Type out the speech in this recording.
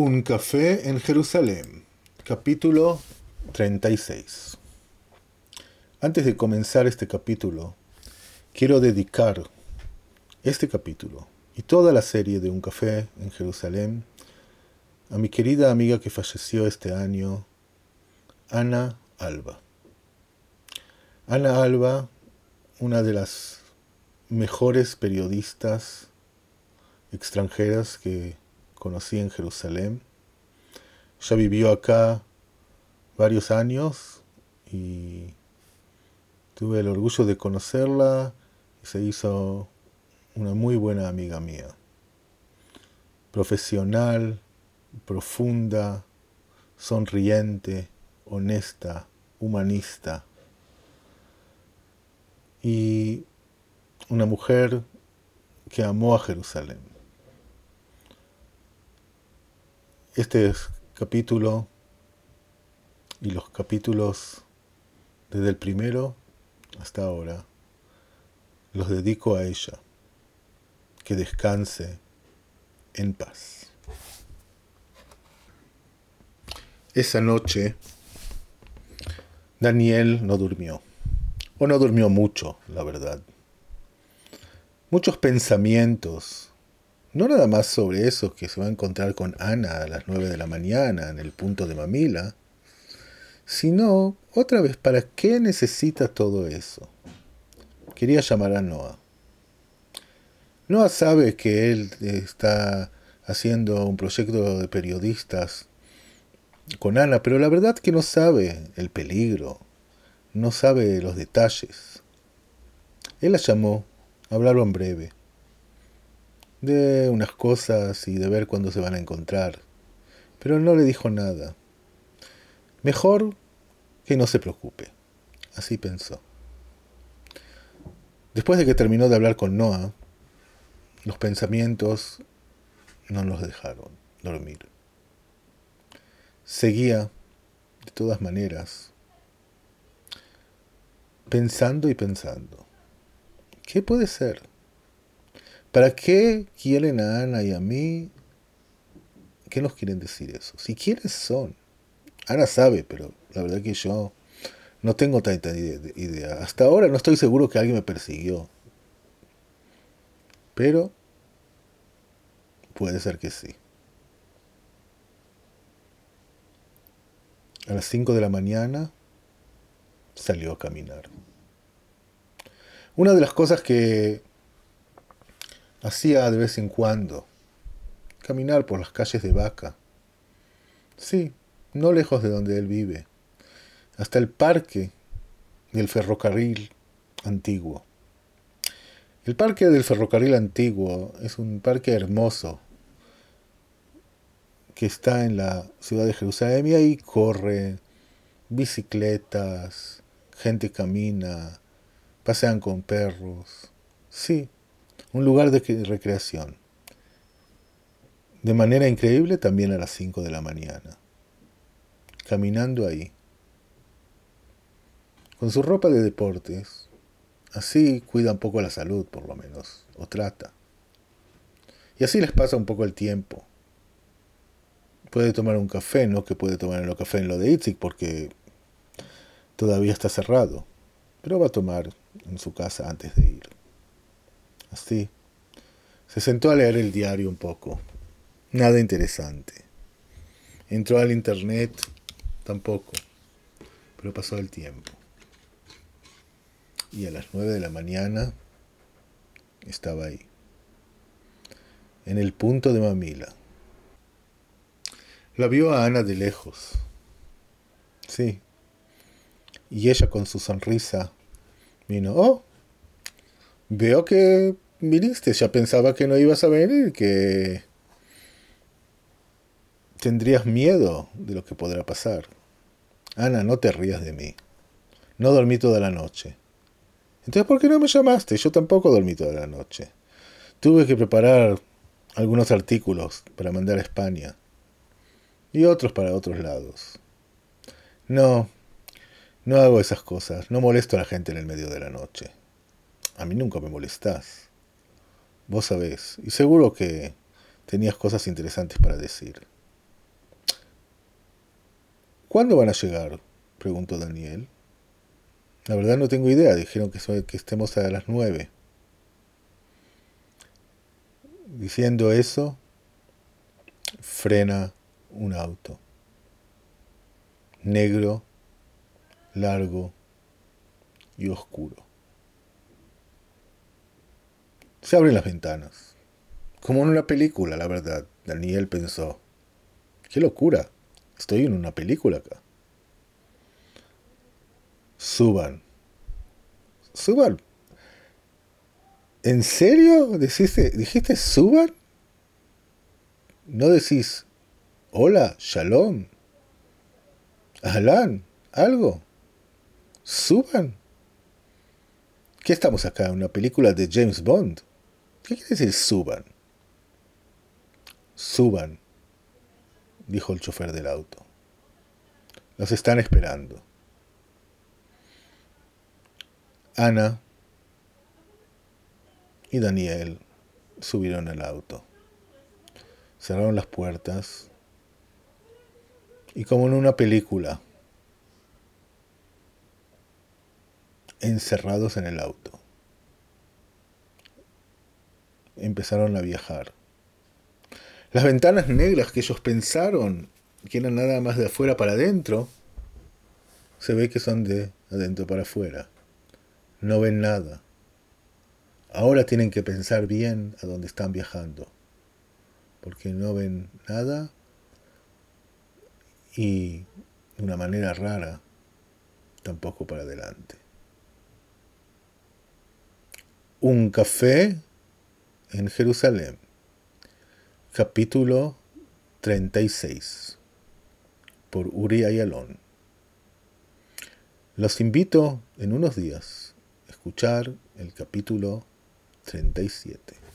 Un café en Jerusalén, capítulo 36. Antes de comenzar este capítulo, quiero dedicar este capítulo y toda la serie de Un café en Jerusalén a mi querida amiga que falleció este año, Ana Alba. Ana Alba, una de las mejores periodistas extranjeras que conocí en Jerusalén. Ya vivió acá varios años y tuve el orgullo de conocerla y se hizo una muy buena amiga mía. Profesional, profunda, sonriente, honesta, humanista y una mujer que amó a Jerusalén. Este capítulo y los capítulos desde el primero hasta ahora los dedico a ella. Que descanse en paz. Esa noche Daniel no durmió. O no durmió mucho, la verdad. Muchos pensamientos no nada más sobre eso que se va a encontrar con Ana a las nueve de la mañana en el punto de Mamila, sino, otra vez, ¿para qué necesita todo eso? Quería llamar a Noah. Noah sabe que él está haciendo un proyecto de periodistas con Ana, pero la verdad que no sabe el peligro, no sabe los detalles. Él la llamó, hablaron breve de unas cosas y de ver cuándo se van a encontrar. Pero no le dijo nada. Mejor que no se preocupe. Así pensó. Después de que terminó de hablar con Noah, los pensamientos no nos dejaron dormir. Seguía, de todas maneras, pensando y pensando. ¿Qué puede ser? ¿Para qué quieren a Ana y a mí? ¿Qué nos quieren decir eso? Si quiénes son. Ana sabe, pero la verdad que yo no tengo tanta idea. Hasta ahora no estoy seguro que alguien me persiguió. Pero puede ser que sí. A las 5 de la mañana salió a caminar. Una de las cosas que hacía de vez en cuando. Caminar por las calles de Vaca. Sí, no lejos de donde él vive. Hasta el parque del ferrocarril antiguo. El parque del ferrocarril antiguo es un parque hermoso que está en la ciudad de Jerusalén y ahí corre bicicletas, gente camina, pasean con perros. Sí, un lugar de recreación. De manera increíble también a las 5 de la mañana. Caminando ahí. Con su ropa de deportes. Así cuida un poco la salud, por lo menos. O trata. Y así les pasa un poco el tiempo. Puede tomar un café, no que puede tomar el café en lo de Itzik porque todavía está cerrado. Pero va a tomar en su casa antes de ir. Así. Se sentó a leer el diario un poco. Nada interesante. Entró al internet, tampoco. Pero pasó el tiempo. Y a las nueve de la mañana estaba ahí. En el punto de Mamila. La vio a Ana de lejos. Sí. Y ella con su sonrisa vino. Oh, Veo que viniste, ya pensaba que no ibas a venir, que tendrías miedo de lo que podrá pasar. Ana, no te rías de mí. No dormí toda la noche. Entonces, ¿por qué no me llamaste? Yo tampoco dormí toda la noche. Tuve que preparar algunos artículos para mandar a España y otros para otros lados. No, no hago esas cosas. No molesto a la gente en el medio de la noche. A mí nunca me molestás. Vos sabés, y seguro que tenías cosas interesantes para decir. ¿Cuándo van a llegar? preguntó Daniel. La verdad no tengo idea, dijeron que, que estemos a las nueve. Diciendo eso, frena un auto. Negro, largo y oscuro. Se abren las ventanas. Como en una película, la verdad. Daniel pensó. ¡Qué locura! Estoy en una película acá. Suban. Suban. ¿En serio? ¿Dijiste, ¿Dijiste suban? ¿No decís hola, shalom, Alan, algo? ¿Suban? ¿Qué estamos acá? ¿En una película de James Bond? ¿Qué quiere decir suban? Suban, dijo el chofer del auto. Los están esperando. Ana y Daniel subieron al auto. Cerraron las puertas y como en una película, encerrados en el auto, empezaron a viajar. Las ventanas negras que ellos pensaron que eran nada más de afuera para adentro, se ve que son de adentro para afuera. No ven nada. Ahora tienen que pensar bien a dónde están viajando, porque no ven nada y de una manera rara tampoco para adelante. Un café en Jerusalén, capítulo 36, por Uri Ayalon. Los invito en unos días a escuchar el capítulo 37.